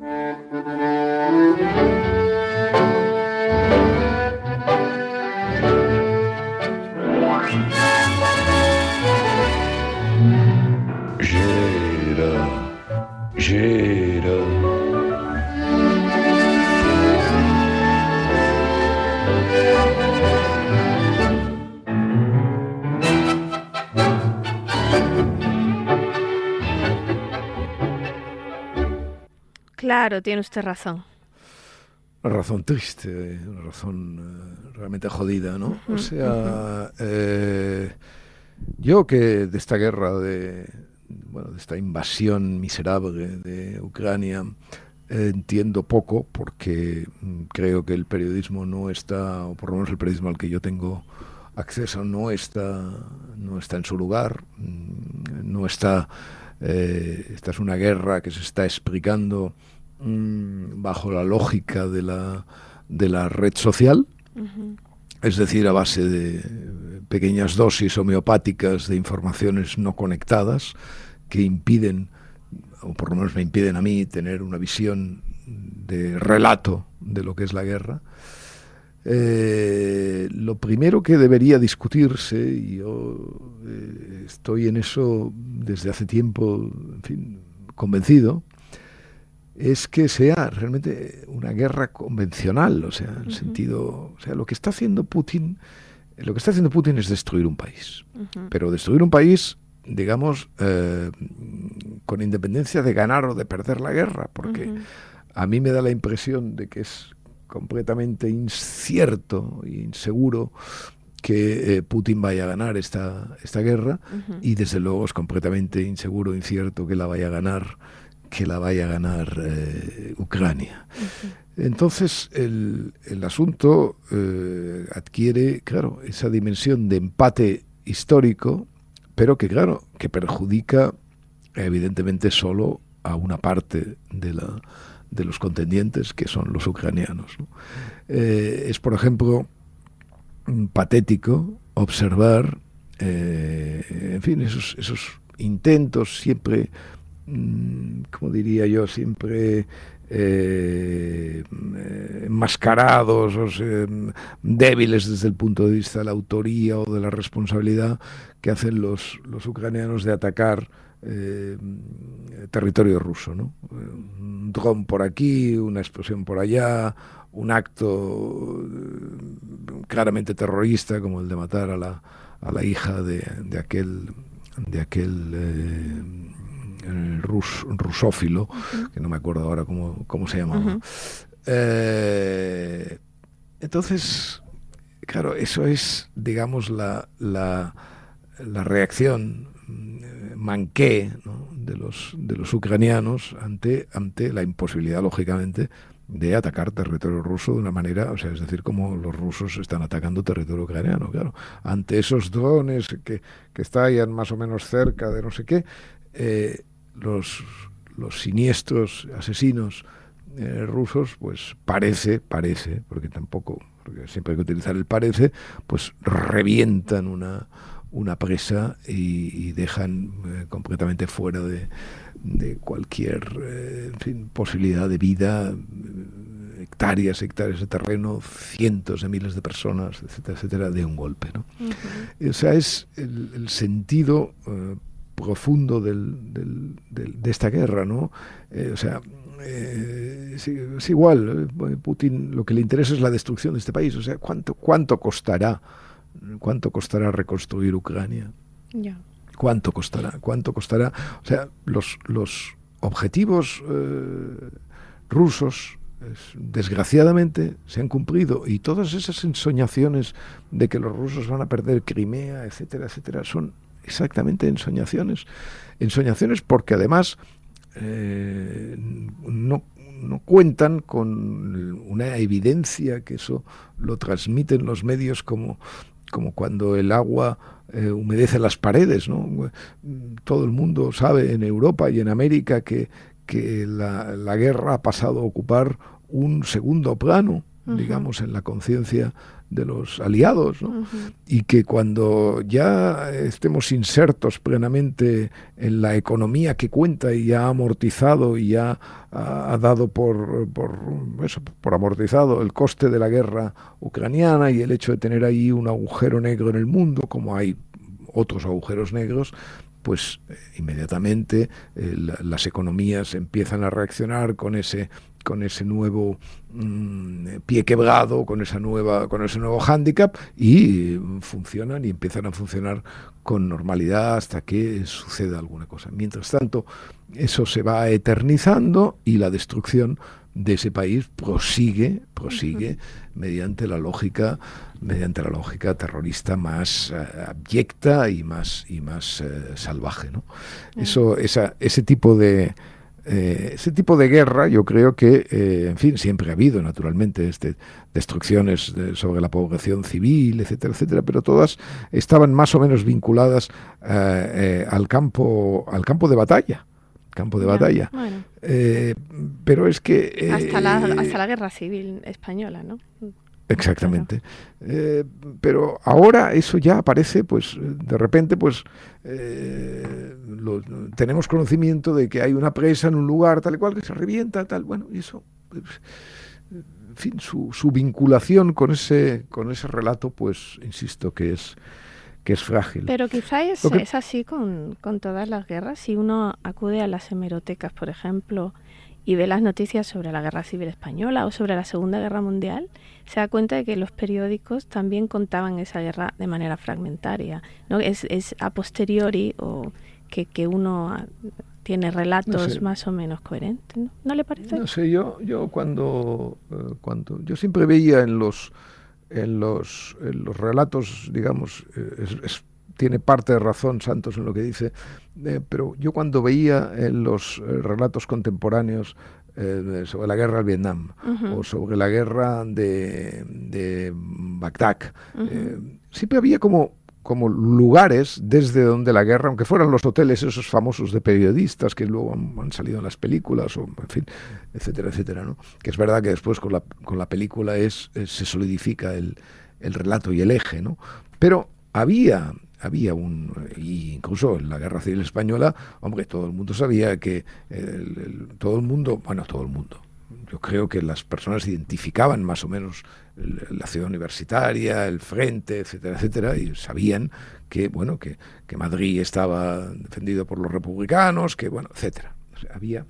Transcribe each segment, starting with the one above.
Gira, gira. Claro, tiene usted razón. Una razón triste, una razón eh, realmente jodida, ¿no? o sea, eh, yo que de esta guerra, de, bueno, de esta invasión miserable de Ucrania, entiendo poco porque mm, creo que el periodismo no está, o por lo menos el periodismo al que yo tengo acceso no está, no está en su lugar, mm, no está, eh, esta es una guerra que se está explicando Mm, bajo la lógica de la, de la red social, es decir, a base de pequeñas dosis homeopáticas de informaciones no conectadas que impiden, o por lo menos me impiden a mí, tener una visión de relato de lo que es la guerra. Eh, lo primero que debería discutirse, y yo eh, estoy en eso desde hace tiempo, en fin, convencido, es que sea realmente una guerra convencional, o sea, en el sentido, o sea, lo que está haciendo Putin, lo que está haciendo Putin es destruir un país, pero destruir un país, digamos, eh, con independencia de ganar o de perder la guerra, porque a mí me da la impresión de que es completamente incierto e inseguro que eh, Putin vaya a ganar esta, esta guerra y desde luego es completamente inseguro, e incierto que la vaya a ganar que la vaya a ganar eh, Ucrania. Entonces el, asunto eh, adquiere, claro, esa dimensión de empate histórico, pero que, claro, que perjudica evidentemente solo a una parte de, la, de los contendientes, que son los ucranianos. Eh, es, por ejemplo, patético observar, en fin, esos, esos intentos siempre como diría yo, siempre eh, enmascarados, o débiles desde el punto de vista de la autoría o de la responsabilidad que hacen los, los ucranianos de atacar eh, territorio ruso. ¿no? Un dron por aquí, una explosión por allá, un acto eh, claramente terrorista como el de matar a la, a la hija de, de aquel, de aquel eh, rus, rusófilo, que no me acuerdo ahora cómo, cómo se llamaba. Eh, entonces, claro, eso es, digamos, la, la, la reacción mm, manqué de, los, de los ucranianos ante, ante la imposibilidad, lógicamente, de atacar territorio ruso de una manera, o sea, es decir, como los rusos están atacando territorio ucraniano, claro. Ante esos drones que, que estallan más o menos cerca de no sé qué, eh, los, los siniestros asesinos eh, rusos, pues parece, parece, porque tampoco, porque siempre hay que utilizar el parece, pues revientan una, una presa y, dejan eh, completamente fuera de, de cualquier eh, posibilidad de vida, hectáreas, hectáreas de terreno, cientos de miles de personas, etcétera, etcétera, de un golpe. ¿no? O sea, es el, el sentido profundo del, de esta guerra, ¿no? Eh, o sea, eh, es, igual, eh, Putin lo que le interesa es la destrucción de este país, o sea, ¿cuánto, cuánto costará? ¿Cuánto costará reconstruir Ucrania? ¿Cuánto costará? ¿Cuánto costará? O sea, los, los objetivos rusos desgraciadamente se han cumplido y todas esas ensoñaciones de que los rusos van a perder Crimea, etcétera, etcétera, son exactamente ensoñaciones. Ensoñaciones porque además eh, no, cuentan con una evidencia que eso lo transmiten los medios como, como cuando el agua eh, humedece las paredes. ¿no? Todo el mundo sabe en Europa y en América que, que la, la guerra ha pasado a ocupar un segundo plano digamos, en la conciencia de los aliados, ¿no? y que cuando ya estemos insertos plenamente en la economía que cuenta y ya ha amortizado y ya ha, dado por, por, eso, por amortizado el coste de la guerra ucraniana y el hecho de tener ahí un agujero negro en el mundo, como hay otros agujeros negros, pues eh, inmediatamente eh, las economías empiezan a reaccionar con ese con ese nuevo mm, pie quebrado, con esa nueva, con ese nuevo hándicap y funcionan y empiezan a funcionar con normalidad hasta que suceda alguna cosa. Mientras tanto, eso se va eternizando y la destrucción de ese país prosigue, prosigue mediante la lógica, mediante la lógica terrorista más eh, abyecta y más y más eh, salvaje, ¿no? Eso, esa, ese tipo de eh, ese tipo de guerra, yo creo que, en fin, siempre ha habido, naturalmente, este, destrucciones sobre la población civil, etcétera, etcétera, pero todas estaban más o menos vinculadas al campo, al campo de batalla campo de batalla. Eh, pero es que... Eh, hasta, la, hasta la guerra civil española, ¿no? Exactamente. Eh, pero ahora eso ya aparece, pues de repente, pues tenemos conocimiento de que hay una presa en un lugar tal y cual que se revienta, tal. Bueno, y eso, pues, en fin, su, su vinculación con ese, con ese relato, pues insisto que es que es frágil. Pero quizá es, es así con, con, todas las guerras. Si uno acude a las hemerotecas, por ejemplo, y ve las noticias sobre la Guerra Civil Española o sobre la Segunda Guerra Mundial, se da cuenta de que los periódicos también contaban esa guerra de manera fragmentaria. ¿no? Es, es a posteriori o que, que uno tiene relatos más o menos coherentes. ¿no? ¿No le parece? No sé, yo, yo cuando, eh, cuando... Yo siempre veía en los en los, los relatos, digamos, eh, tiene parte de razón Santos en lo que dice, eh, pero yo cuando veía en los eh, relatos contemporáneos sobre la guerra del Vietnam o sobre la guerra de, de Bagdad, siempre había como como lugares desde donde la guerra, aunque fueran los hoteles esos famosos de periodistas que luego han, salido en las películas, o en fin, etcétera, etcétera, ¿no? Que es verdad que después con la, con la película es, se solidifica el, el, relato y el eje, ¿no? Pero había, había un, incluso en la Guerra Civil Española, hombre, todo el mundo sabía que todo el mundo, bueno, todo el mundo, yo creo que las personas identificaban más o menos la ciudad universitaria, el frente, etcétera, etcétera, y sabían que, bueno, que, Madrid estaba defendido por los republicanos, que, bueno, etcétera. había,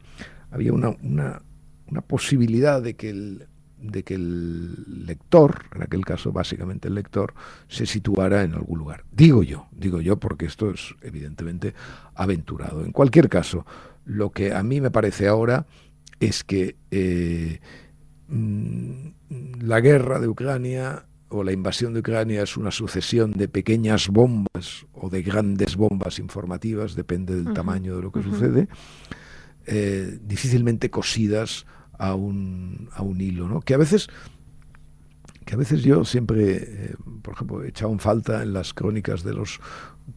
había una, una, una posibilidad de que el, de que el lector, en aquel caso básicamente el lector, se situara en algún lugar. Digo yo, digo yo porque esto es evidentemente aventurado. En cualquier caso, lo que a mí me parece ahora es que eh, mm, la guerra de Ucrania o la invasión de Ucrania es una sucesión de pequeñas bombas o de grandes bombas informativas, depende del tamaño de lo que sucede, eh, difícilmente cosidas a un, a un hilo, ¿no? Que a veces que a veces yo siempre, eh, por ejemplo, he echado en falta en las crónicas de los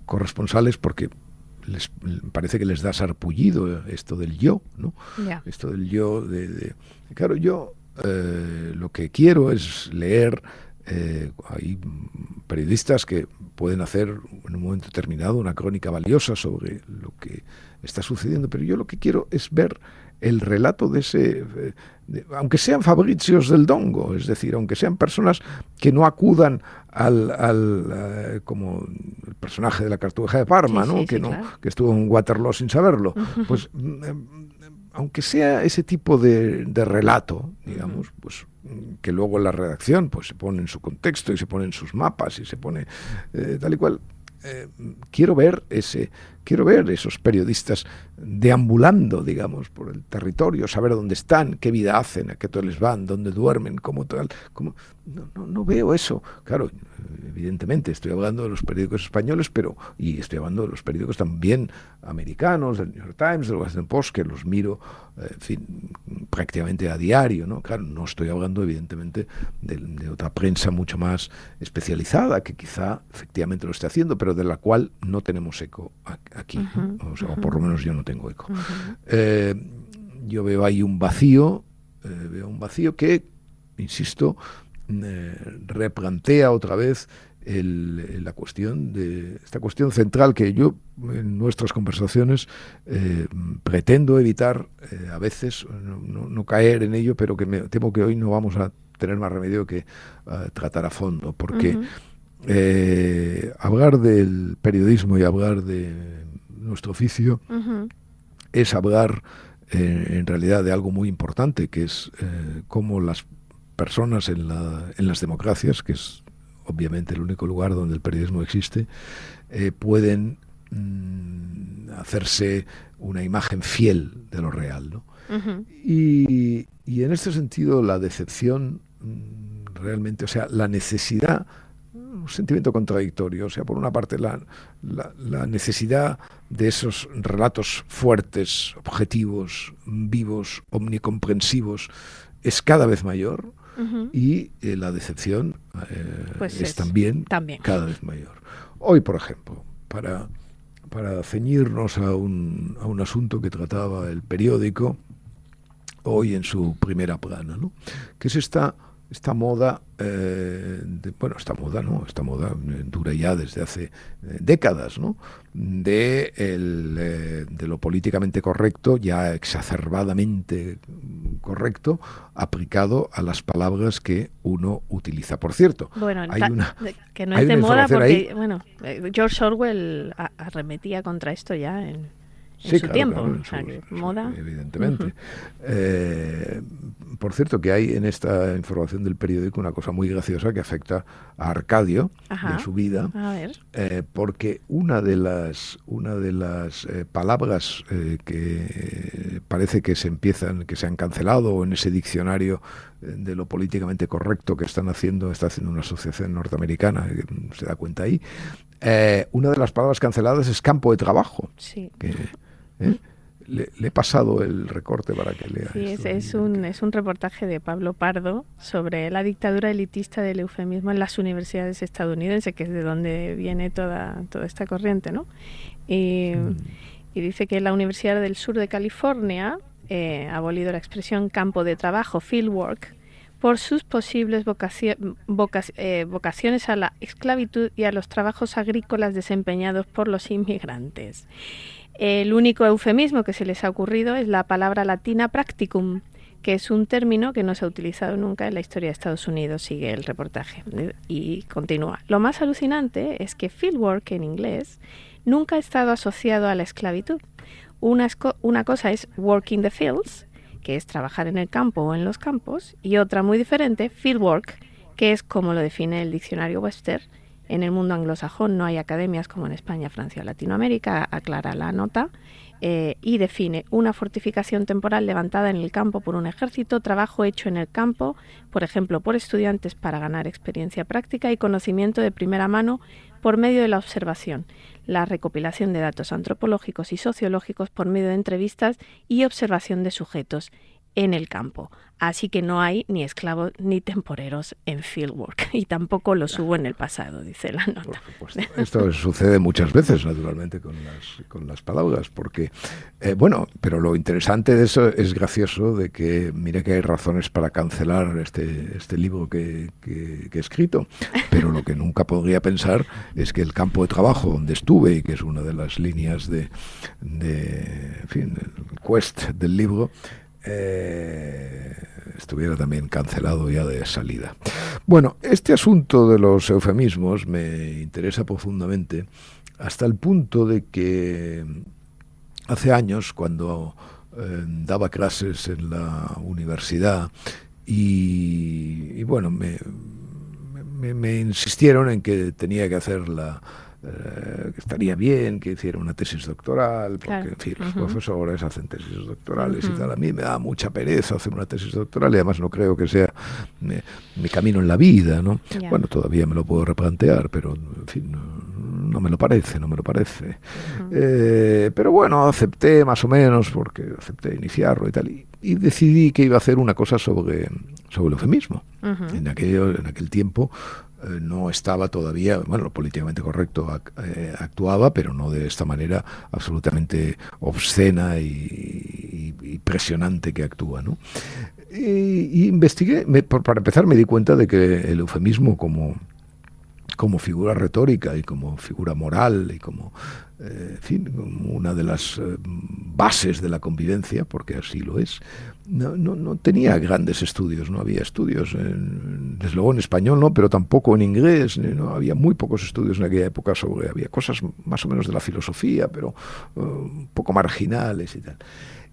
corresponsales porque les parece que les da sarpullido esto del yo, ¿no? Esto del yo, de, claro, yo eh, lo que quiero es leer. Eh, hay periodistas que pueden hacer en un momento determinado una crónica valiosa sobre lo que está sucediendo, pero yo lo que quiero es ver el relato de ese, eh, aunque sean fabricios del dongo, es decir, aunque sean personas que no acudan al, al eh, como el personaje de la cartuja de Parma, ¿no? que no, que estuvo en Waterloo sin saberlo, pues mm, eh, aunque sea ese tipo de, relato, digamos, pues que luego en la redacción pues se pone en su contexto y se pone en sus mapas y se pone tal y cual. quiero ver ese quiero ver esos periodistas deambulando, digamos, por el territorio, saber dónde están, qué vida hacen, a qué les van, dónde duermen, cómo tal. Cómo... No, no, no, veo eso. Claro, evidentemente estoy hablando de los periódicos españoles, pero y estoy hablando de los periódicos también americanos, del New York Times, del Washington Post, que los miro, eh, en fin, prácticamente a diario, ¿no? Claro, no estoy hablando evidentemente de, otra prensa mucho más especializada, que quizá efectivamente lo esté haciendo, pero de la cual no tenemos eco aquí, o, por lo menos yo no tengo eco. Eh, yo veo ahí un vacío, eh, veo un vacío que insisto, eh, replantea otra vez la cuestión de esta cuestión central que yo en nuestras conversaciones eh, pretendo evitar eh, a veces no, caer en ello pero que me temo que hoy no vamos a tener más remedio que tratar a fondo porque hablar del periodismo y hablar de nuestro oficio es hablar en realidad de algo muy importante que es cómo las personas en, la, en las democracias, que es obviamente el único lugar donde el periodismo existe, eh, pueden mm, hacerse una imagen fiel de lo real. ¿no? y, y, en este sentido la decepción mm, realmente, o sea, la necesidad, un sentimiento contradictorio, o sea, por una parte la, la necesidad de esos relatos fuertes, objetivos, vivos, omnicomprensivos, es cada vez mayor, y eh, la decepción eh, pues es, también, cada vez mayor. Hoy, por ejemplo, para, para ceñirnos a un, a un asunto que trataba el periódico, hoy en su primera plana, ¿no? que es esta esta moda, eh, bueno, esta moda, ¿no? Esta moda eh, dura ya desde hace eh, décadas, ¿no? De, el, de lo políticamente correcto, ya exacerbadamente correcto, aplicado a las palabras que uno utiliza. Por cierto, bueno, hay una, que no es de moda porque, bueno, George Orwell arremetía contra esto ya en en su tiempo, moda. Evidentemente. Eh, por cierto, que hay en esta información del periódico una cosa muy graciosa que afecta a Arcadio y a su vida, eh, porque una de las, una de las eh, palabras que parece que se empiezan, que se han cancelado en ese diccionario de lo políticamente correcto que están haciendo, está haciendo una asociación norteamericana, se da cuenta ahí, una de las palabras canceladas es campo de trabajo. Sí. ¿Eh? Le, he pasado el recorte para que lea. Sí, es, un, es un reportaje de Pablo Pardo sobre la dictadura elitista del eufemismo en las universidades estadounidenses, que es de donde viene toda, toda esta corriente, ¿no? Y, mm. dice que la Universidad del Sur de California eh, ha abolido la expresión campo de trabajo, fieldwork, por sus posibles eh, vocaciones a la esclavitud y a los trabajos agrícolas desempeñados por los inmigrantes. El único eufemismo que se les ha ocurrido es la palabra latina practicum, que es un término que no se ha utilizado nunca en la historia de Estados Unidos, sigue el reportaje. Y continúa. Lo más alucinante es que fieldwork en inglés nunca ha estado asociado a la esclavitud. Una, una cosa es working the fields, que es trabajar en el campo o en los campos, y otra muy diferente, fieldwork, que es como lo define el diccionario Webster, en el mundo anglosajón no hay academias como en España, Francia o Latinoamérica, aclara la nota, eh, y define una fortificación temporal levantada en el campo por un ejército, trabajo hecho en el campo, por ejemplo, por estudiantes para ganar experiencia práctica y conocimiento de primera mano por medio de la observación, la recopilación de datos antropológicos y sociológicos por medio de entrevistas y observación de sujetos en el campo. Así que no hay ni esclavos ni temporeros en fieldwork y tampoco los hubo en el pasado, dice la nota. Esto sucede muchas veces, naturalmente, con las, con las palabras, porque, eh, bueno, pero lo interesante de eso es gracioso de que, mire que hay razones para cancelar este, este libro que, que, he escrito, pero lo que nunca podría pensar es que el campo de trabajo donde estuve, y que es una de las líneas de, de en fin, el quest del libro, eh, estuviera también cancelado ya de salida. Bueno, este asunto de los eufemismos me interesa profundamente hasta el punto de que hace años, cuando eh, daba clases en la universidad, y, bueno, me, me, insistieron en que tenía que hacer la, eh, que estaría bien que hiciera una tesis doctoral, porque en fin, los profesores hacen tesis doctorales y tal. A mí me da mucha pereza hacer una tesis doctoral y además no creo que sea mi, camino en la vida, ¿no? Bueno, todavía me lo puedo replantear, pero en fin, no, me lo parece, no me lo parece. Eh, pero bueno, acepté más o menos, porque acepté iniciarlo y tal, y, decidí que iba a hacer una cosa sobre, sobre el eufemismo. En, aquello, en aquel tiempo eh, no estaba todavía, bueno, lo políticamente correcto eh, actuaba, pero no de esta manera absolutamente obscena y, presionante que actúa, ¿no? Y, investigué, para empezar me di cuenta de que el eufemismo como como figura retórica y como figura moral y como eh, fin, una de las eh, bases de la convivencia, porque así lo es, no, no, tenía grandes estudios, no había estudios, en, desde luego en español no, pero tampoco en inglés, no había muy pocos estudios en aquella época sobre, había cosas más o menos de la filosofía, pero eh, un poco marginales y tal.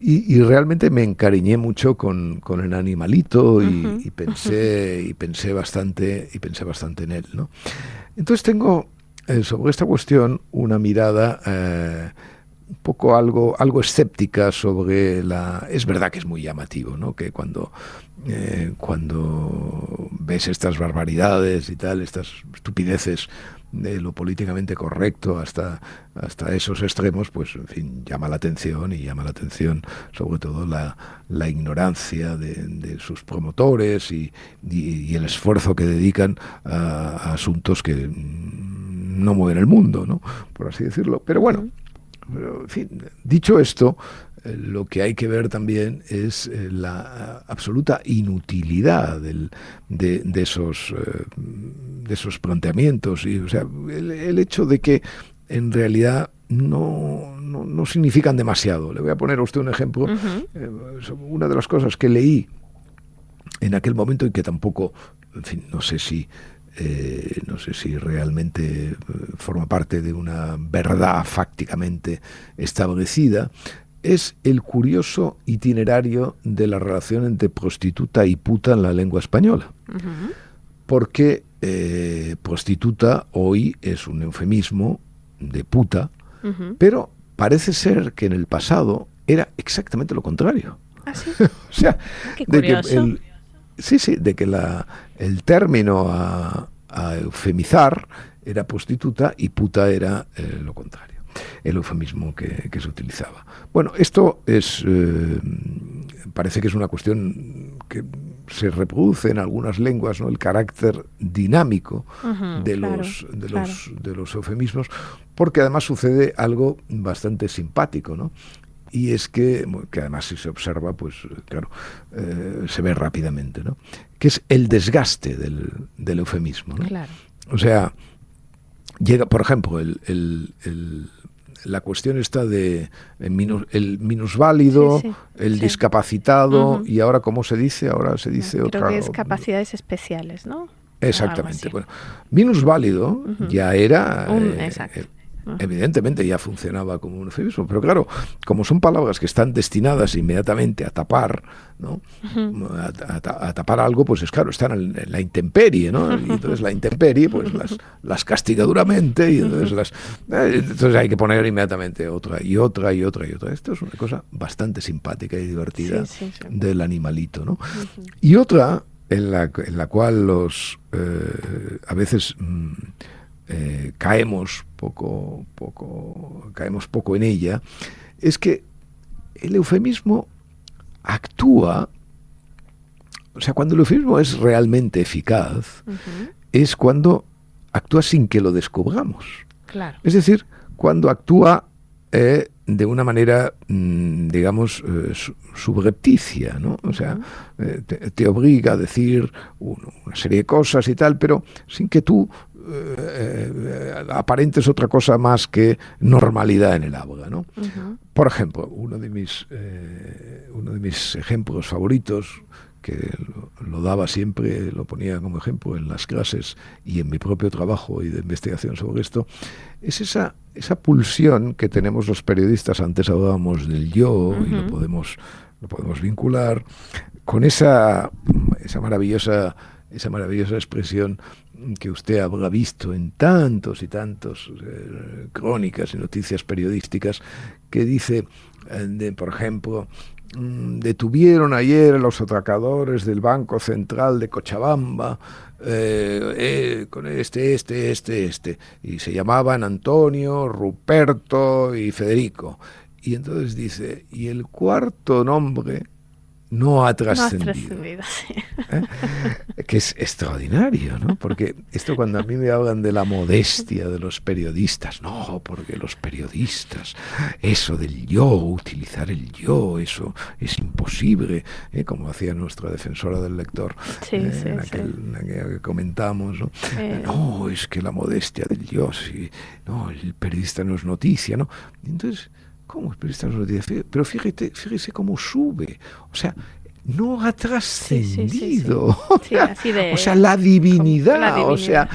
Y, realmente me encariñé mucho con, con el animalito y, pensé y pensé bastante y pensé bastante en él, ¿no? Entonces tengo eh, sobre esta cuestión una mirada eh, un poco algo, algo escéptica sobre la... Es verdad que es muy llamativo, ¿no? Que cuando, eh, cuando ves estas barbaridades y tal, estas estupideces de lo políticamente correcto hasta, hasta esos extremos, pues en fin, llama la atención y llama la atención sobre todo la, la ignorancia de, sus promotores y, y, el esfuerzo que dedican a asuntos que no mueven el mundo, ¿no? Por así decirlo. Pero bueno, en fin, dicho esto, eh, lo que hay que ver también es eh, la absoluta inutilidad del, de, esos, eh, de esos planteamientos. Y, o sea, el, hecho de que en realidad no, no, significan demasiado. Le voy a poner a usted un ejemplo. una de las cosas que leí en aquel momento y que tampoco, en fin, no sé si eh, no sé si realmente eh, forma parte de una verdad fácticamente establecida, es el curioso itinerario de la relación entre prostituta y puta en la lengua española. Porque eh, prostituta hoy es un eufemismo de puta, pero parece ser que en el pasado era exactamente lo contrario. ¿Ah, sí? o sea, de que el, Sí, sí, de que la, el término a, eufemizar era prostituta y puta era eh, lo contrario, el eufemismo que, se utilizaba. Bueno, esto es eh, parece que es una cuestión que se reproduce en algunas lenguas, ¿no? El carácter dinámico de, los, de, los, de los eufemismos, porque además sucede algo bastante simpático, ¿no? Y es que, que además si se observa, pues claro, eh, se ve rápidamente, ¿no? Que es el desgaste del, del eufemismo, ¿no? Claro. O sea, llega, por ejemplo, el, el, la cuestión está de el, minusválido, el discapacitado, y ahora, ¿cómo se dice? Ahora se dice Creo otra... que es capacidades especiales, ¿no? Exactamente. Bueno, minusválido ya era... Eh, exacto Evidentemente ya funcionaba como un eufemismo, pero claro, como son palabras que están destinadas inmediatamente a tapar, ¿no? a, tapar algo, pues es claro, están en, la intemperie, ¿no? Y entonces la intemperie, pues las, las castiga duramente y entonces las... Eh, entonces hay que poner inmediatamente otra y otra y otra y otra. Esto es una cosa bastante simpática y divertida del animalito, ¿no? Y otra en la, en la cual los... Eh, a veces... Eh, caemos poco, poco, caemos poco en ella, es que el eufemismo actúa, o sea, cuando el eufemismo es realmente eficaz, es cuando actúa sin que lo descubramos. Claro. Es decir, cuando actúa eh, de una manera, mm, digamos, eh, subrepticia, ¿no? O sea, te, obliga a decir una serie de cosas y tal, pero sin que tú eh, eh, aparente es otra cosa más que normalidad en el habla. ¿no? Por ejemplo, uno de, mis, eh, uno de mis ejemplos favoritos, que lo, daba siempre, lo ponía como ejemplo en las clases y en mi propio trabajo y de investigación sobre esto, es esa, esa pulsión que tenemos los periodistas, antes hablábamos del yo y lo podemos, lo podemos vincular, con esa, esa maravillosa esa maravillosa expresión que usted habrá visto en tantos y tantos eh, crónicas y noticias periodísticas, que dice, eh, por ejemplo, mm, detuvieron ayer a los atracadores del Banco Central de Cochabamba eh, con este, este, este, este, y se llamaban Antonio, Ruperto y Federico. Y entonces dice, y el cuarto nombre no ha trascendido. sí. que es extraordinario, ¿no? Porque esto cuando a mí me hablan de la modestia de los periodistas, no, porque los periodistas, eso del yo, utilizar el yo, eso es imposible, ¿eh? como hacía nuestra defensora del lector sí, eh, sí, en, aquel, en, que comentamos, ¿no? Eh. no, es que la modestia del yo, sí, no, el periodista no es noticia, ¿no? Entonces, ¿cómo noticia? Pero fíjate, fíjese cómo sube, o sea, no ha trascendido. Sí, sí, o sea, la divinidad, la divinidad, o sea,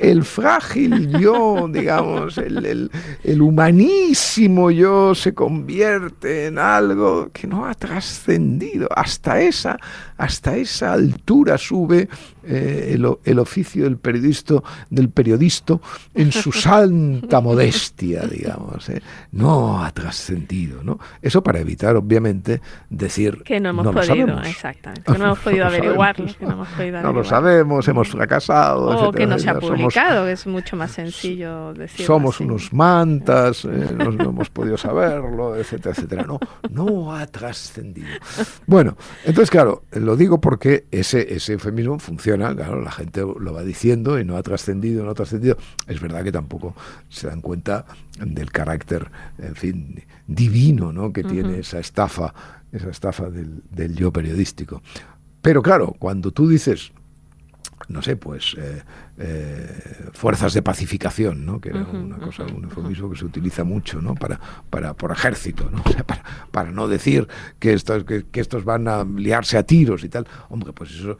el frágil yo, digamos, el, el, el, humanísimo yo se convierte en algo que no ha trascendido. Hasta esa, hasta esa altura sube eh, el, el, oficio del periodista, del periodista en su santa modestia, digamos. ¿eh? No ha trascendido, ¿no? Eso para evitar, obviamente, decir que no hemos no podido, lo exactamente, que no hemos podido no averiguarlo, que no hemos podido No lo averiguar. sabemos, hemos fracasado. O etcétera, que no se ha somos- publicado, que es mucho más sencillo decirlo somos así. unos mantas, eh, no, no hemos podido saberlo, etcétera, etcétera. No, no ha trascendido. Bueno, entonces, claro, lo digo porque ese, ese eufemismo funciona, claro, la gente lo va diciendo y no ha trascendido, no ha trascendido. Es verdad que tampoco se dan cuenta del carácter, en fin, divino, ¿no? Que tiene esa estafa, esa estafa del, del yo periodístico. Pero claro, cuando tú dices, no sé, pues eh, eh, fuerzas de pacificación, ¿no? que era una cosa, un eufemismo que se utiliza mucho, ¿no? Para, para por ejército, ¿no? O sea, para, para no decir que estos, que, que estos van a liarse a tiros y tal. Hombre, pues eso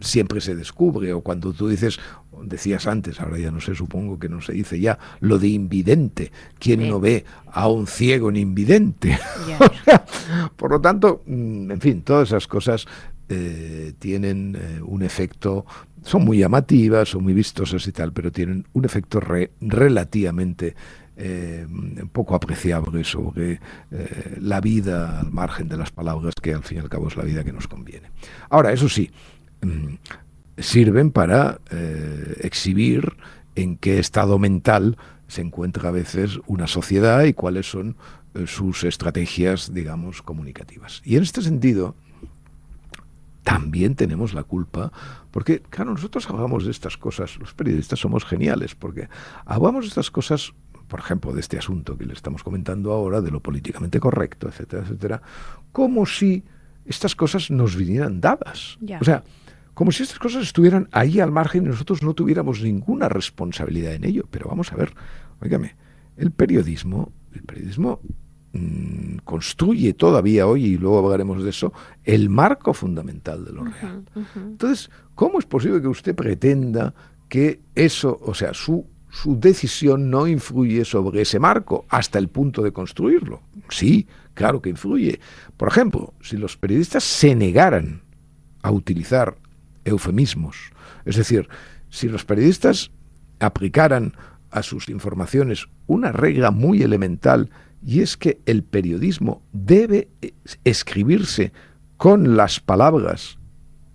siempre se descubre. O cuando tú dices, decías antes, ahora ya no sé, supongo que no se dice ya, lo de invidente. ¿Quién Sí. no ve a un ciego en invidente? Ya, O sea, por lo tanto, mm, en fin, todas esas cosas eh, tienen eh, un efecto, son muy llamativas, son muy vistosas y tal, pero tienen un efecto re- relativamente eh, poco apreciable sobre eh, la vida al margen de las palabras, que al fin y al cabo es la vida que nos conviene. Ahora, eso sí, mm, sirven para eh, exhibir en qué estado mental se encuentra a veces una sociedad y cuáles son eh, sus estrategias, digamos, comunicativas. Y en este sentido, también tenemos la culpa, porque, claro, nosotros hablamos de estas cosas, los periodistas somos geniales, porque hablamos de estas cosas, por ejemplo, de este asunto que le estamos comentando ahora, de lo políticamente correcto, etcétera, etcétera, como si estas cosas nos vinieran dadas. O sea, como si estas cosas estuvieran ahí al margen y nosotros no tuviéramos ninguna responsabilidad en ello. Pero vamos a ver, óigame, el periodismo, el periodismo mm, construye todavía hoy, y luego hablaremos de eso, el marco fundamental de lo real. Entonces, ¿cómo es posible que usted pretenda que eso, o sea, su, su decisión no influye sobre ese marco hasta el punto de construirlo? Sí, claro que influye. Por ejemplo, si los periodistas se negaran a utilizar eufemismos, es decir, si los periodistas aplicaran a sus informaciones una regla muy elemental y es que el periodismo debe eh, escribirse con las palabras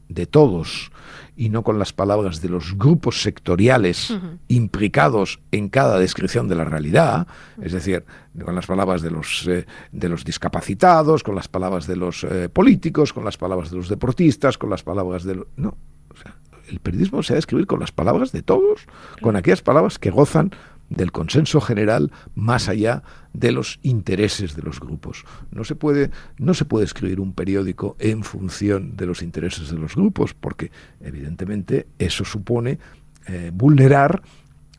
de todos y no con las palabras de los grupos sectoriales implicados en cada descripción de la realidad, es decir, con las palabras de los, eh, de los discapacitados, con las palabras de los eh, políticos, con las palabras de los deportistas, con las palabras de... lo- No, o sea, el periodismo se ha de escribir con las palabras de todos, con aquellas palabras que gozan del consenso general más allá de los intereses de los grupos. No se puede, no se puede escribir un periódico en función de los intereses de los grupos, porque evidentemente eso supone eh, vulnerar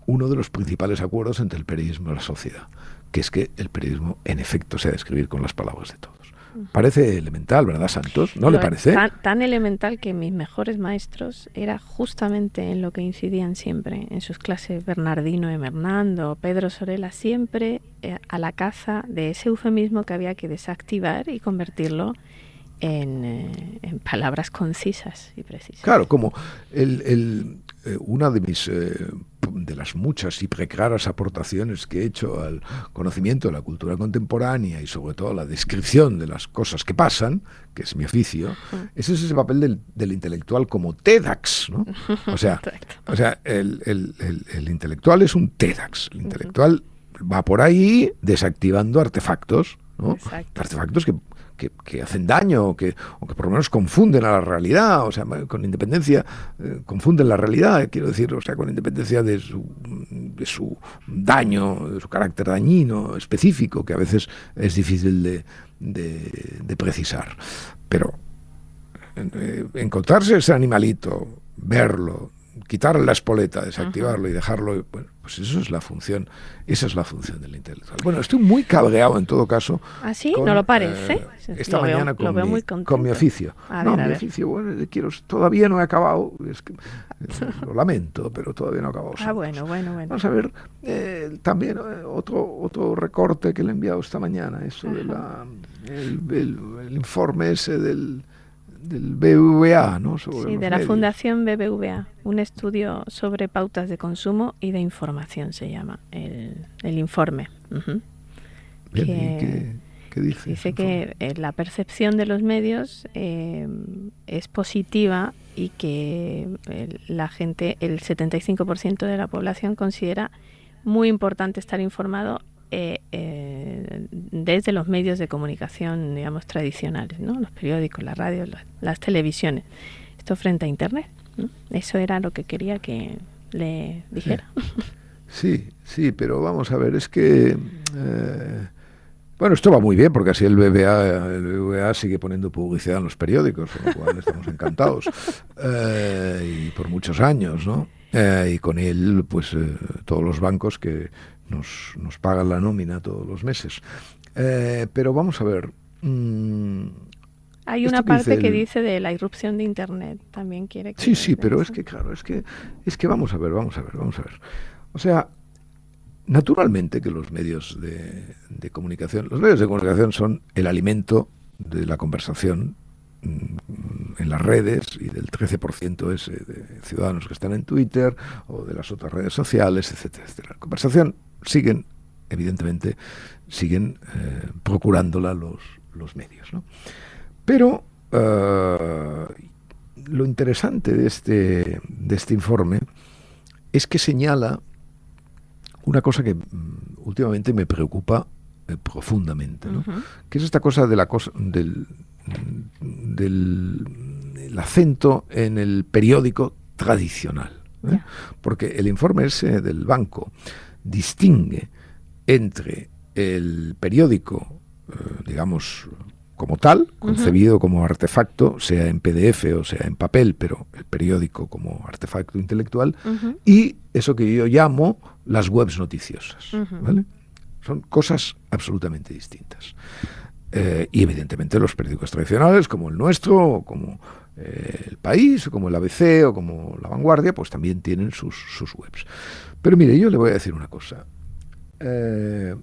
uno de los principales acuerdos entre el periodismo y la sociedad, que es que el periodismo en efecto se ha de escribir con las palabras de todos. Parece elemental, ¿verdad, Santos? ¿No le parece? Tan, tan elemental que mis mejores maestros era justamente en lo que incidían siempre en sus clases Bernardino y Hernando, Pedro Sorela, siempre eh, a la caza de ese eufemismo que había que desactivar y convertirlo en, eh, en palabras concisas y precisas. Claro, como el, el, eh, una de mis de las muchas y preclaras aportaciones que he hecho al conocimiento de la cultura contemporánea y sobre todo a la descripción de las cosas que pasan, que es mi oficio, ese es ese papel del, del intelectual como TEDx, ¿no? O sea, o sea el, el- el- el intelectual es un TEDx, el intelectual va por ahí desactivando artefactos, ¿no? Artefactos que, que, hacen daño o que, o que por lo menos confunden a la realidad, o sea, con independencia, eh, confunden la realidad, quiero decir, o sea, con independencia de su, de su daño, de su carácter dañino específico, que a veces es difícil de, de, precisar. Pero eh, encontrarse ese animalito, verlo, quitarle la espoleta, desactivarlo y dejarlo, bueno, pues eso es la función, esa es la función del intelectual. Bueno, estoy muy cabreado en todo caso. ¿Ah, sí? ¿No lo parece? Eh, esta mañana con, mi, con, mi, oficio. no, mi oficio, bueno, quiero, todavía no he acabado, es que, eh, lo lamento, pero todavía no he acabado. Ah, bueno, bueno, bueno. Vamos a ver, eh, también otro, otro recorte que le he enviado esta mañana, eso de la, el informe ese del del BBVA, ¿no? sí, de la Fundación BBVA, un estudio sobre pautas de consumo y de información se llama el, informe. ¿qué, dice? Dice que eh, la percepción de los medios eh, es positiva y que la gente, el 75% de la población considera muy importante estar informado eh, eh, desde los medios de comunicación, digamos, tradicionales, ¿no? Los periódicos, la radio, las, televisiones. Esto frente a Internet. Eso era lo que quería que le dijera. Sí, sí, pero vamos a ver, es que... Eh, bueno, esto va muy bien porque así el BBA, el sigue poniendo publicidad en los periódicos, con lo cual estamos encantados. y por muchos años, ¿no? y con él, pues todos los bancos que nos, nos pagan la nómina todos los meses. Eh, pero vamos a ver. Mm, Hay una parte que dice de la irrupción de Internet, también quiere que... Sí, sí, pero es que, claro, es que, es que vamos a ver, vamos a ver, vamos a ver. O sea, naturalmente que los medios de, de comunicación, los medios de comunicación son el alimento de la conversación mm, en las redes y del 13% ese de ciudadanos que están en Twitter o de las otras redes sociales, etcétera, etcétera. Conversación siguen, evidentemente, siguen eh, procurándola los, los medios. ¿no? Pero eh, lo interesante de este, de este informe es que señala una cosa que mm, últimamente me preocupa eh, profundamente, ¿no? que es esta cosa de la cosa del, del acento en el periódico tradicional. Porque el informe ese del banco distingue entre el periódico, eh, digamos, como tal, concebido como artefacto, sea en PDF o sea en papel, pero el periódico como artefacto intelectual, y eso que yo llamo las webs noticiosas. Son cosas absolutamente distintas. Eh, y evidentemente los periódicos tradicionales, como el nuestro, o como eh, el País, o como el ABC, o como La Vanguardia, pues también tienen sus, sus webs. Pero mire, yo le voy a decir una cosa. Eh,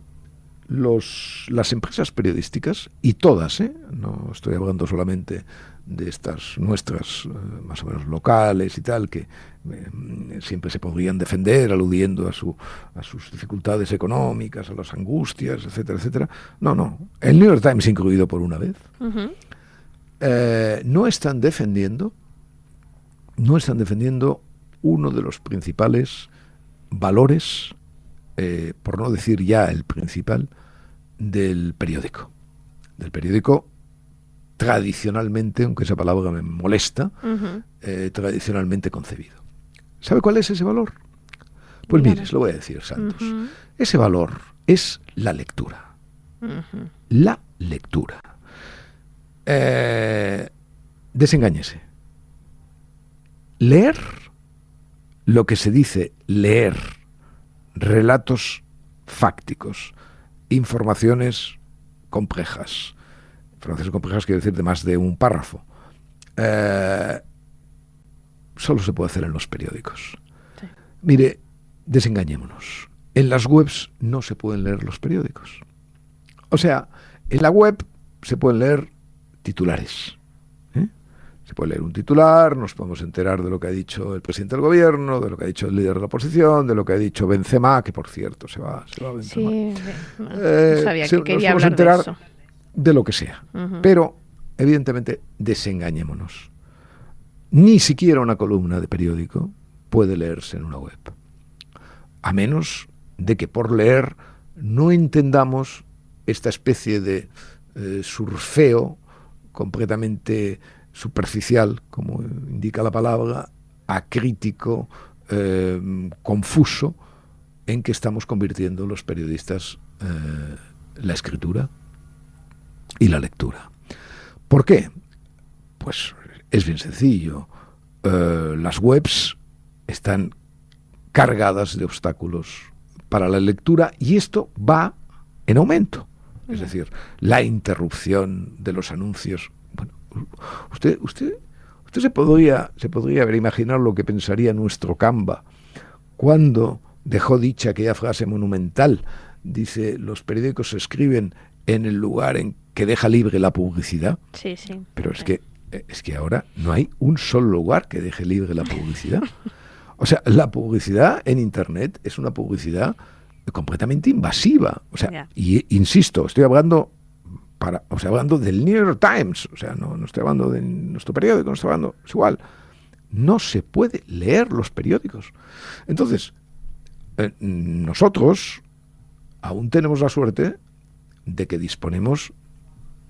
los, las empresas periodísticas, y todas, ¿eh? no estoy hablando solamente de estas nuestras, eh, más o menos locales y tal, que siempre se podrían defender aludiendo a, su, a sus dificultades económicas, a las angustias, etcétera, etcétera. No, no. El New York Times incluido por una vez. no están defendiendo, no están defendiendo uno de los principales valores, eh, por no decir ya el principal, del periódico. Del periódico tradicionalmente, aunque esa palabra me molesta, eh, tradicionalmente concebido. ¿Sabe cuál es ese valor? Pues mire, lo voy a decir, Santos. Ese valor es la lectura. La lectura. Eh, desengáñese. Leer lo que se dice leer relatos fácticos, informaciones complejas. Informaciones complejas quiere decir de más de un párrafo. Eh, solo se puede hacer en los periódicos. Mire, desengañémonos. En las webs no se pueden leer los periódicos. O sea, en la web se pueden leer titulares. Se puede leer un titular, nos podemos enterar de lo que ha dicho el presidente del gobierno, de lo que ha dicho el líder de la oposición, de lo que ha dicho Benzema, que por cierto se va, se va Benzema. Sí, eh, sabía que quería nos podemos enterar de, eso. de, lo que sea. Pero, evidentemente, desengañémonos. Ni siquiera una columna de periódico puede leerse en una web. A menos de que por leer no entendamos esta especie de eh, surfeo completamente superficial, como indica la palabra, acrítico, eh, confuso, en que estamos convirtiendo los periodistas eh, la escritura y la lectura. ¿Por qué? Pues es bien sencillo. las webs están cargadas de obstáculos para la lectura y esto va en aumento. Es decir, la interrupción de los anuncios. Usted, usted, usted se podría, se podría haber imaginado lo que pensaría nuestro Canva cuando dejó dicha aquella frase monumental. Dice, los periódicos se escriben en el lugar en que deja libre la publicidad. Sí, sí. Pero es que, es que ahora no hay un solo lugar que deje libre la publicidad. O sea, la publicidad en Internet es una publicidad completamente invasiva. O sea, y insisto, estoy hablando para, o sea, hablando del New York Times, o sea, no, no estoy hablando de nuestro periódico, no estoy hablando, es igual. No se puede leer los periódicos. Entonces, eh, nosotros aún tenemos la suerte de que disponemos,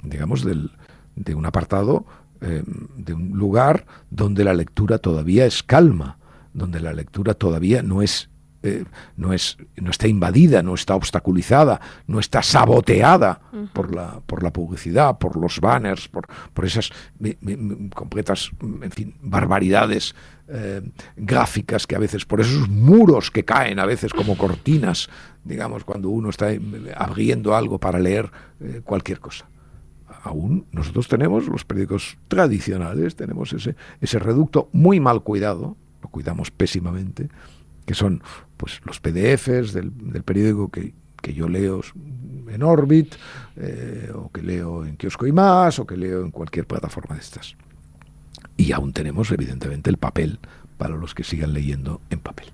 digamos, del, de un apartado, eh, de un lugar donde la lectura todavía es calma, donde la lectura todavía no es eh, no, es, no está invadida, no está obstaculizada, no está saboteada por, la, por la publicidad, por los banners, por, por esas completas, en fin, barbaridades eh, gráficas que a veces, por esos muros que caen a veces como cortinas, digamos, cuando uno está abriendo algo para leer eh, cualquier cosa. Aún nosotros tenemos los periódicos tradicionales, tenemos ese, ese reducto muy mal cuidado, lo cuidamos pésimamente, que son pues los PDFs del, periódico que, yo leo en Orbit, eh, o que leo en Kiosco y más, o que leo en cualquier plataforma de estas. Y aún tenemos, evidentemente, el papel para los que sigan leyendo en papel.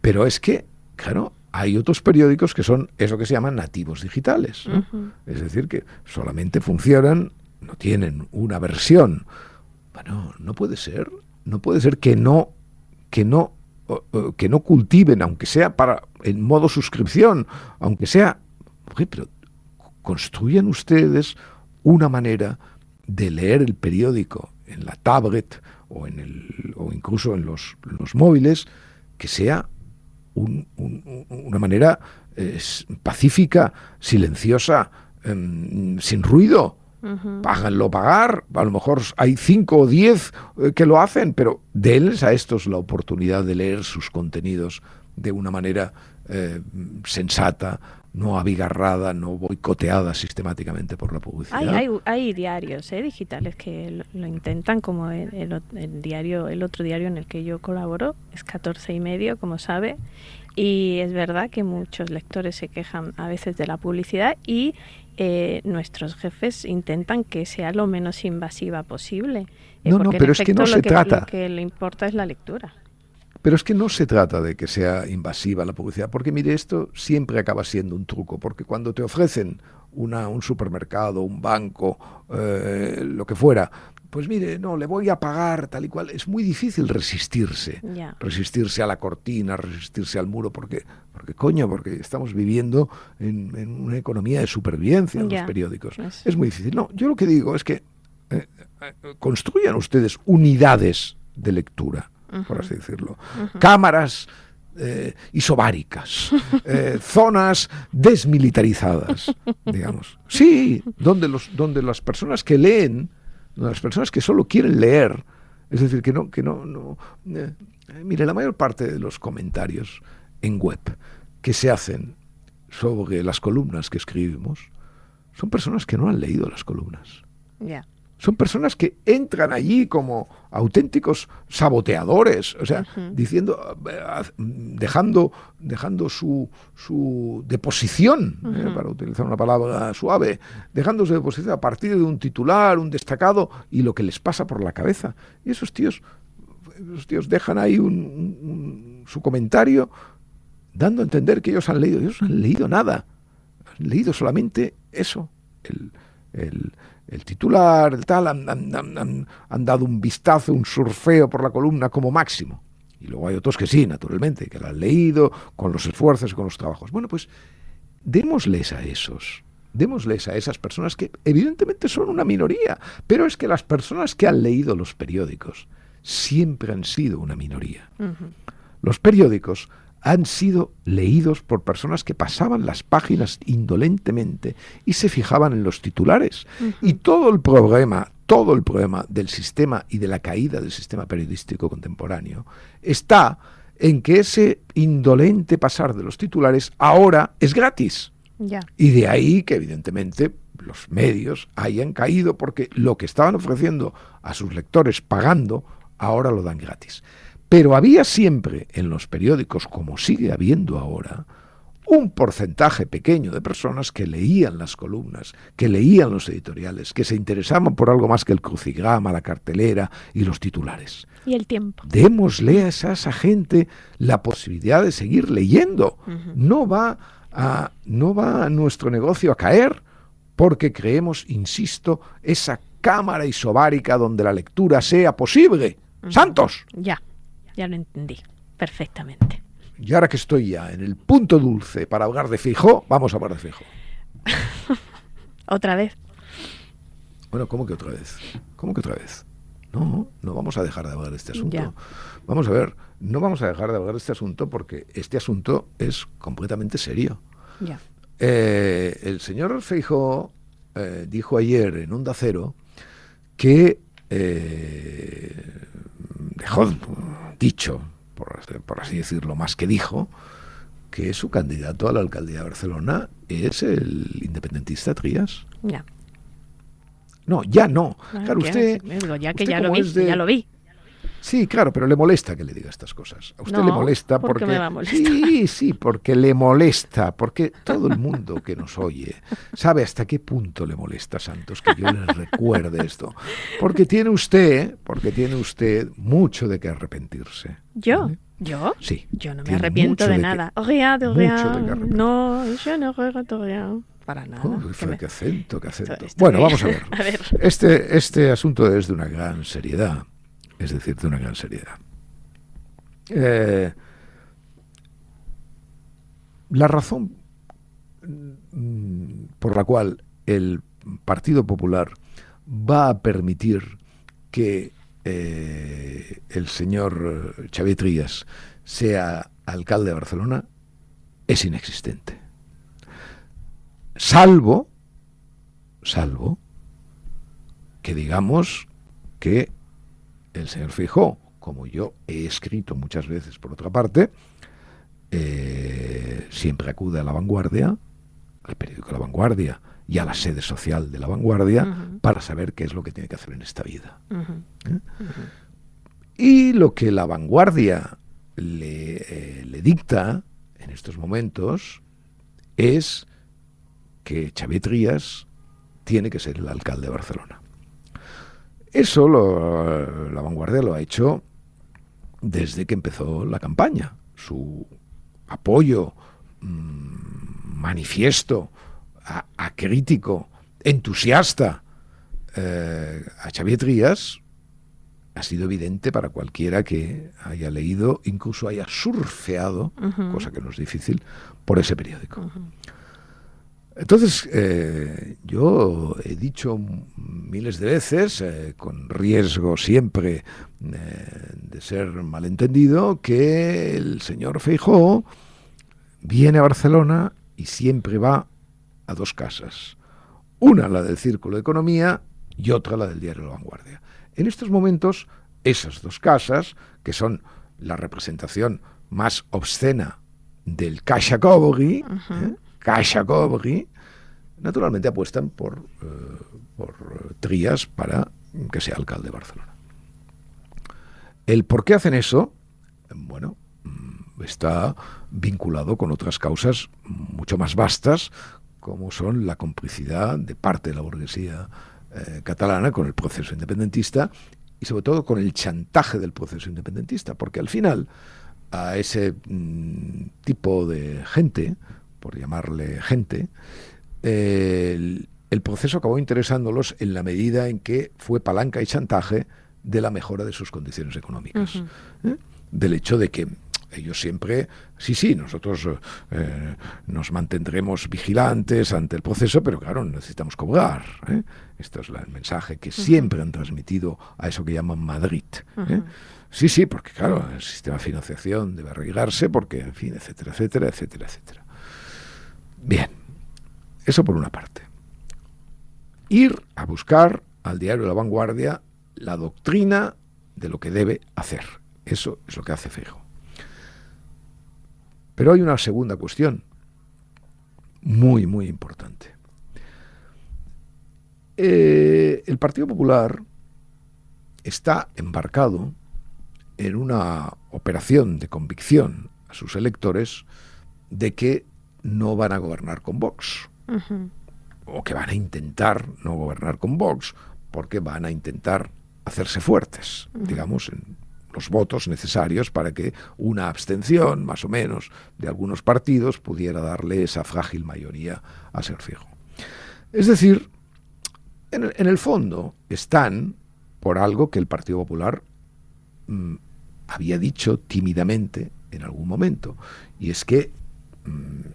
Pero es que, claro, hay otros periódicos que son eso que se llaman nativos digitales. Es decir, que solamente funcionan, no tienen una versión. Bueno, no puede ser. No puede ser que no, que no que no cultiven, aunque sea para en modo suscripción, aunque sea, pero construyan ustedes una manera de leer el periódico en la tablet o en el o incluso en los, móviles que sea una manera pacífica, silenciosa, em, sin ruido, Páganlo pagar, a lo mejor hay cinco o diez eh, que lo hacen, pero denles a estos la oportunidad de leer sus contenidos de una manera eh, sensata, no abigarrada, no boicoteada sistemáticamente por la publicidad. Hay, hay, diarios eh, digitales que lo, intentan, como el, diario, el otro diario en el que yo colaboro, es 14 y medio, como sabe, y es verdad que muchos lectores se quejan a veces de la publicidad y eh, nuestros jefes intentan que sea lo menos invasiva posible. Eh, no, no, pero es que no se trata. Lo que le importa es la lectura. Pero es que no se trata de que sea invasiva la publicidad, porque mire, esto siempre acaba siendo un truco, porque cuando te ofrecen una, un supermercado, un banco, eh, lo que fuera, pues mire, no, le voy a pagar tal y cual. Es muy difícil resistirse, resistirse a la cortina, resistirse al muro, porque, porque coño, porque estamos viviendo en, una economía de supervivencia en los periódicos. Es... muy difícil. No, yo lo que digo es que eh, eh, construyan ustedes unidades de lectura, por así decirlo. Cámaras eh, isobáricas, zonas desmilitarizadas, digamos. Sí, donde, los, donde las personas que leen las personas que solo quieren leer, es decir, que no, que no, no eh, mire, la mayor parte de los comentarios en web que se hacen sobre las columnas que escribimos son personas que no han leído las columnas. Ya. Son personas que entran allí como auténticos saboteadores, o sea, diciendo, dejando, dejando su, su deposición, eh, para utilizar una palabra suave, dejando su deposición a partir de un titular, un destacado y lo que les pasa por la cabeza. Y esos tíos, esos tíos dejan ahí su comentario dando a entender que ellos han leído. Ellos no han leído nada. Han leído solamente eso, el, el el titular, el tal, han, dado un vistazo, un surfeo por la columna como máximo. Y luego hay otros que sí, naturalmente, que la han leído con los esfuerzos y con los trabajos. Bueno, pues démosles a esos, démosles a esas personas que evidentemente son una minoría, pero es que las personas que han leído los periódicos siempre han sido una minoría. Los periódicos han sido leídos por personas que pasaban las páginas indolentemente y se fijaban en los titulares. Y todo el problema, todo el problema del sistema y de la caída del sistema periodístico contemporáneo está en que ese indolente pasar de los titulares ahora es gratis. Y de ahí que evidentemente los medios hayan caído porque lo que estaban ofreciendo a sus lectores pagando, ahora lo dan gratis. Pero había siempre en los periódicos, como sigue habiendo ahora, un porcentaje pequeño de personas que leían las columnas, que leían los editoriales, que se interesaban por algo más que el crucigrama, la cartelera y los titulares. Y el tiempo. Démosle a esa, gente la posibilidad de seguir leyendo. No va a no va nuestro negocio a caer porque creemos, insisto, esa cámara isobárica donde la lectura sea posible. ¡Santos! Ya, ya lo entendí perfectamente. Y ahora que estoy ya en el punto dulce para hablar de fijo, vamos a hablar de fijo. ¿Otra vez? Bueno, ¿cómo que otra vez? ¿Cómo que otra vez? No, no vamos a dejar de hablar de este asunto. Vamos a ver, no vamos a dejar de hablar de este asunto porque este asunto es completamente serio. Eh, el señor Feijo eh, dijo ayer en Onda Cero que eh, dejó dicho, por, así decirlo, más que dijo, que su candidato a la alcaldía de Barcelona es el independentista Trías. Ya. No, ya no. Ah, claro, usted. ya que ya lo, vi, ya lo vi. Sí, claro, pero le molesta que le diga estas cosas. A usted le molesta porque. Sí, sí, porque le molesta, porque todo el mundo que nos oye sabe hasta qué punto le molesta Santos que yo le recuerde esto. Porque tiene usted, porque tiene usted mucho de qué arrepentirse. ¿Yo? ¿Yo? Sí. Yo no me arrepiento de, nada. Rien, de rien. No, yo no regrette rien. Para nada. qué, acento, qué acento. Bueno, vamos a ver. a ver. Este, este asunto es de una gran seriedad es decir, de una gran seriedad. Eh, la razón mm, por la cual el Partido Popular va a permitir que eh, el señor Xavier Trías sea alcalde de Barcelona es inexistente. Salvo, salvo, que digamos que el señor Fijó, como yo he escrito muchas veces por otra parte, eh, siempre acude a la vanguardia, al periódico La Vanguardia y a la sede social de La Vanguardia para saber qué es lo que tiene que hacer en esta vida. ¿Eh? Y lo que La Vanguardia le, eh, le, dicta en estos momentos es que Xavier Trías tiene que ser el alcalde de Barcelona. Eso la vanguardia lo ha hecho desde que empezó la campaña. Su apoyo mm, manifiesto, acrítico, entusiasta eh, a Xavier Trías ha sido evidente para cualquiera que haya leído, incluso haya surfeado, cosa que no es difícil, por ese periódico. Entonces, eh, yo he dicho miles de veces, eh, con riesgo siempre eh, de ser malentendido, que el señor Feijó viene a Barcelona y siempre va a dos casas. Una la del Círculo de Economía y otra la del Diario La Vanguardia. En estos momentos, esas dos casas, que son la representación más obscena del Cobri, Caixa Cobri, naturalmente apuestan por, eh, por Trías para que sea alcalde de Barcelona. El por qué hacen eso, bueno, mm, está vinculado con otras causas mucho más vastas, como son la complicidad de parte de la burguesía eh, catalana con el proceso independentista y sobre todo con el chantaje del proceso independentista, porque al final a ese mm, tipo de gente, por llamarle gente, el, proceso acabó interesándolos en la medida en que fue palanca y chantaje de la mejora de sus condiciones económicas. ¿eh? Del hecho de que ellos siempre, sí, sí, nosotros eh, nos mantendremos vigilantes ante el proceso, pero claro, necesitamos cobrar. ¿eh? Esto es el mensaje que siempre han transmitido a eso que llaman Madrid. ¿eh? Sí, sí, porque claro, el sistema de financiación debe arreglarse, porque, en fin, etcétera, etcétera, etcétera, etcétera. Bien, eso por una parte. Ir a buscar al diario La Vanguardia la doctrina de lo que debe hacer. Eso es lo que hace Feijóo. Pero hay una segunda cuestión, muy, muy importante. Eh, el Partido Popular está embarcado en una operación de convicción a sus electores de que no van a gobernar con Vox. O que van a intentar no gobernar con Vox, porque van a intentar hacerse fuertes, digamos, en los votos necesarios para que una abstención, más o menos, de algunos partidos pudiera darle esa frágil mayoría a Sergio. Es decir, en el, fondo están por algo que el Partido Popular mm, había dicho tímidamente en algún momento, y es que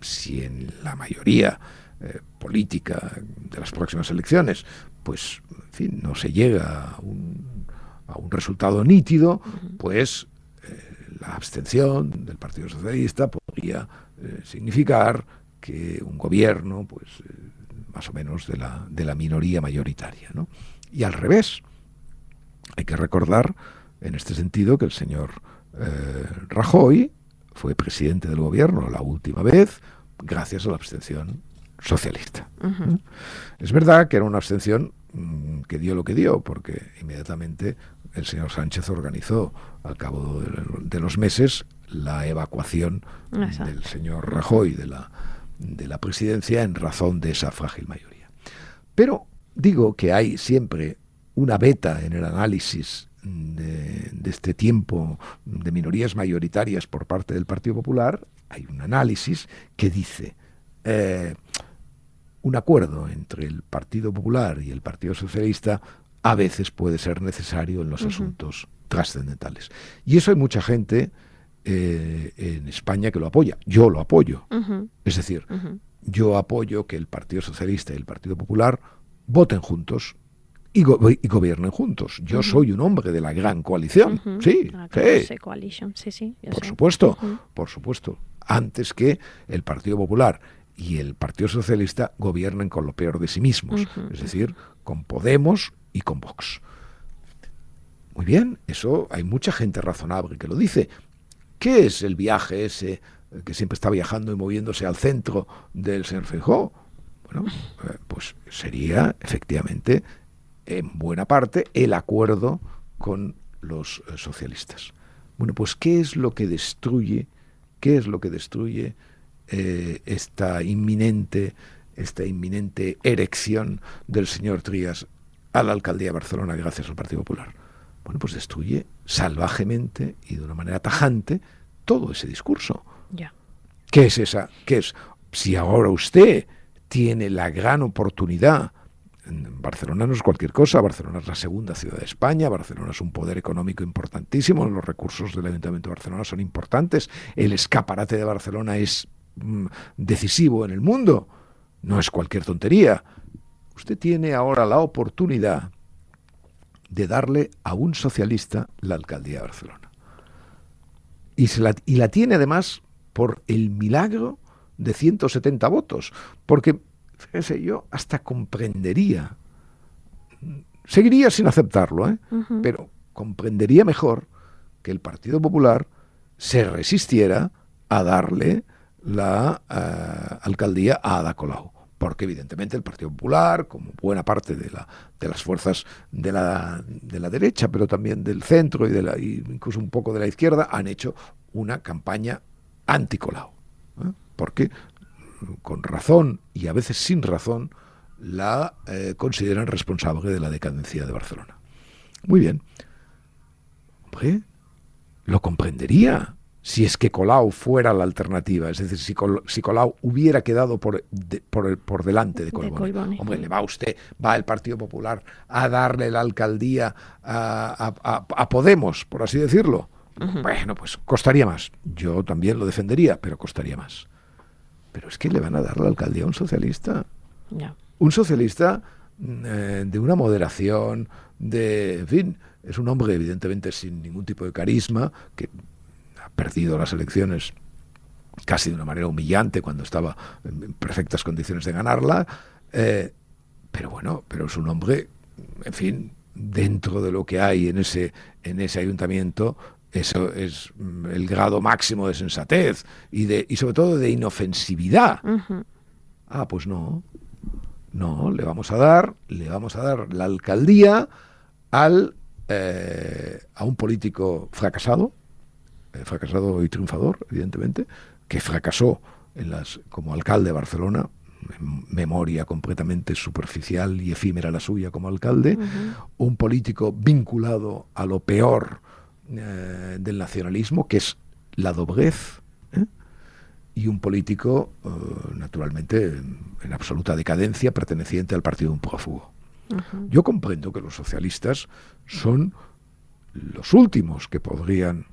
si en la mayoría eh, política de las próximas elecciones, pues, en fin, no se llega a un a un resultado nítido, pues eh, la abstención del Partido Socialista podría eh, significar que un gobierno, pues más o menos de la, de la minoría mayoritaria. ¿no? Y al revés, hay que recordar en este sentido que el señor Rajoy fue presidente del gobierno la última vez gracias a la abstención socialista. Es verdad que era una abstención mm, que dio lo que dio, porque inmediatamente el señor Sánchez organizó al cabo de, los meses la evacuación del señor Rajoy de la, de la presidencia en razón de esa frágil mayoría. Pero digo que hay siempre una beta en el análisis de, este tiempo de minorías mayoritarias por parte del Partido Popular, hay un análisis que dice eh, un acuerdo entre el Partido Popular y el Partido Socialista a veces puede ser necesario en los asuntos trascendentales. Y eso hay mucha gente eh, en España que lo apoya. Yo lo apoyo. Es decir, yo apoyo que el Partido Socialista y el Partido Popular voten juntos y, gobiernen juntos. Yo soy un hombre de la gran coalición. Sí, sí. por supuesto, por supuesto. Antes que el Partido Popular y el Partido Socialista gobiernen con lo peor de sí mismos. Es decir, con Podemos y con Vox. Muy bien, eso hay mucha gente razonable que lo dice. ¿Qué es el viaje ese que siempre está viajando y moviéndose al centro del señor Feijóo? Bueno, eh, pues sería efectivamente en buena parte el acuerdo con los eh, socialistas. Bueno, pues ¿qué es lo que destruye, qué es lo que destruye eh, esta inminente, esta inminente erección del señor Trías a la alcaldía de Barcelona gracias al Partido Popular. Bueno, pues destruye salvajemente y de una manera tajante todo ese discurso. Ya. ¿Qué es esa? ¿Qué es? Si ahora usted tiene la gran oportunidad, Barcelona no es cualquier cosa, Barcelona es la segunda ciudad de España, Barcelona es un poder económico importantísimo, los recursos del Ayuntamiento de Barcelona son importantes, el escaparate de Barcelona es mm, decisivo en el mundo, no es cualquier tontería. Usted tiene ahora la oportunidad de darle a un socialista la alcaldía de Barcelona. Y, la, y la tiene además por el milagro de 170 votos. Porque, fíjese, yo hasta comprendería, seguiría sin aceptarlo, ¿eh? pero comprendería mejor que el Partido Popular se resistiera a darle la eh, alcaldía a Ada Colau porque evidentemente el Partido Popular, como buena parte de, la, de las fuerzas de la, de la, derecha, pero también del centro y, de la, incluso un poco de la izquierda, han hecho una campaña anticolao. ¿eh? Porque con razón y a veces sin razón la eh, consideran responsable de la decadencia de Barcelona. Muy bien. Hombre, lo comprendería si es que Colau fuera la alternativa, es decir, si, Colau hubiera quedado por, por, por, delante de Colboni. Hombre, le va usted, va el Partido Popular a darle la alcaldía a, a, Podemos, por así decirlo. Bueno, pues costaría más. Yo también lo defendería, pero costaría más. Pero es que le van a dar la alcaldía a un socialista. Un socialista eh, de una moderación, de, en fin, es un hombre evidentemente sin ningún tipo de carisma, que ha perdido las elecciones casi de una manera humillante cuando estaba en perfectas condiciones de ganarla. Eh, pero bueno, pero es un hombre, en fin, dentro de lo que hay en ese, en ese ayuntamiento, eso es mm, el grado máximo de sensatez y, de, y sobre todo de inofensividad. Ah, pues no. No, le vamos a dar, le vamos a dar la alcaldía al, eh, a un político fracasado, eh, fracasado y triunfador, evidentemente, que fracasó en las, como alcalde de Barcelona, memoria completamente superficial y efímera la suya como alcalde, un político vinculado a lo peor eh, del nacionalismo, que es la doblez, ¿eh? y un político, eh, naturalmente, en, absoluta decadencia, perteneciente al partido de un prófugo. Yo comprendo que los socialistas son los últimos que podrían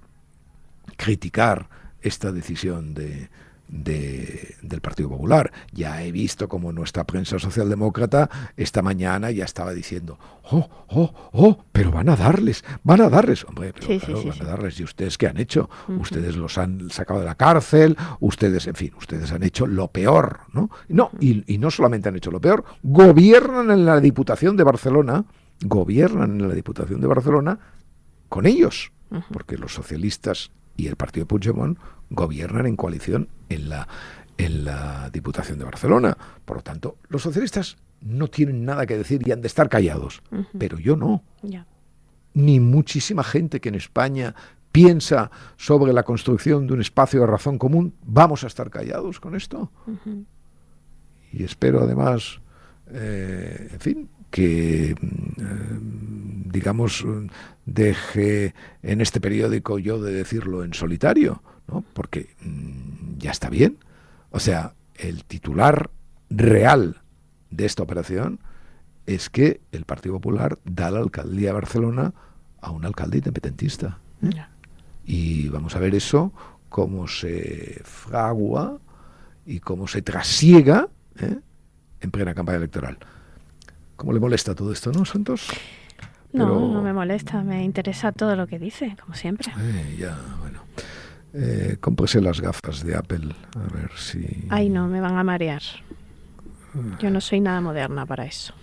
criticar esta decisión de, del Partido Popular. Ya he visto como nuestra prensa socialdemócrata esta mañana ya estaba diciendo, oh, oh, oh, pero van a darles, van a darles. Hombre, pero claro, van a darles. ¿Y ustedes qué han hecho? Ustedes los han sacado de la cárcel, ustedes, en fin, ustedes han hecho lo peor, ¿no? No, y, y no solamente han hecho lo peor, gobiernan en la Diputación de Barcelona, gobiernan en la Diputación de Barcelona con ellos, porque los socialistas y el partido de Puigdemont gobiernan en coalición en la, en la Diputación de Barcelona. Por lo tanto, los socialistas no tienen nada que decir y han de estar callados. Pero yo no. Ni muchísima gente que en España piensa sobre la construcción de un espacio de razón común, vamos a estar callados con esto. Y espero además, eh, en fin, que, mm, digamos, deje en este periódico yo de decirlo en solitario, ¿no? porque mm, ya está bien. O sea, el titular real de esta operación es que el Partido Popular da la alcaldía de Barcelona a un alcalde independentista. ¿eh? Y vamos a ver eso, cómo se fragua y cómo se trasiega ¿eh? en plena campaña electoral. ¿Cómo le molesta todo esto, no, Santos? No, no me molesta, me interesa todo lo que dice, como siempre. Eh, ya, bueno. Eh, cómprese las gafas de Apple, a ver si... Ay, no, me van a marear. Yo no soy nada moderna para eso.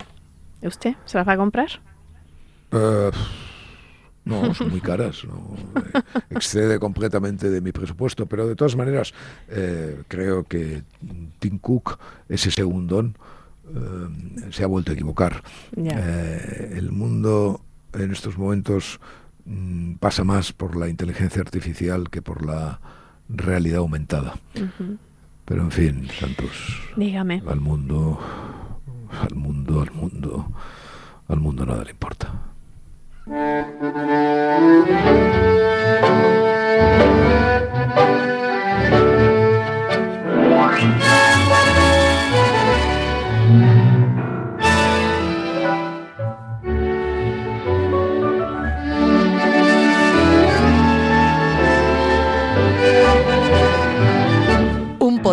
¿Usted se las va a comprar? Uh, no, son muy caras. No, eh, excede completamente de mi presupuesto, pero de todas maneras eh, creo que Tim Cook, ese segundón, eh, se ha vuelto a equivocar. Eh, el mundo en estos momentos mm, pasa más por la inteligencia artificial que por la realidad aumentada. Pero en fin, Santos. Dígame. Al mundo, al mundo, al mundo, al mundo nada le importa.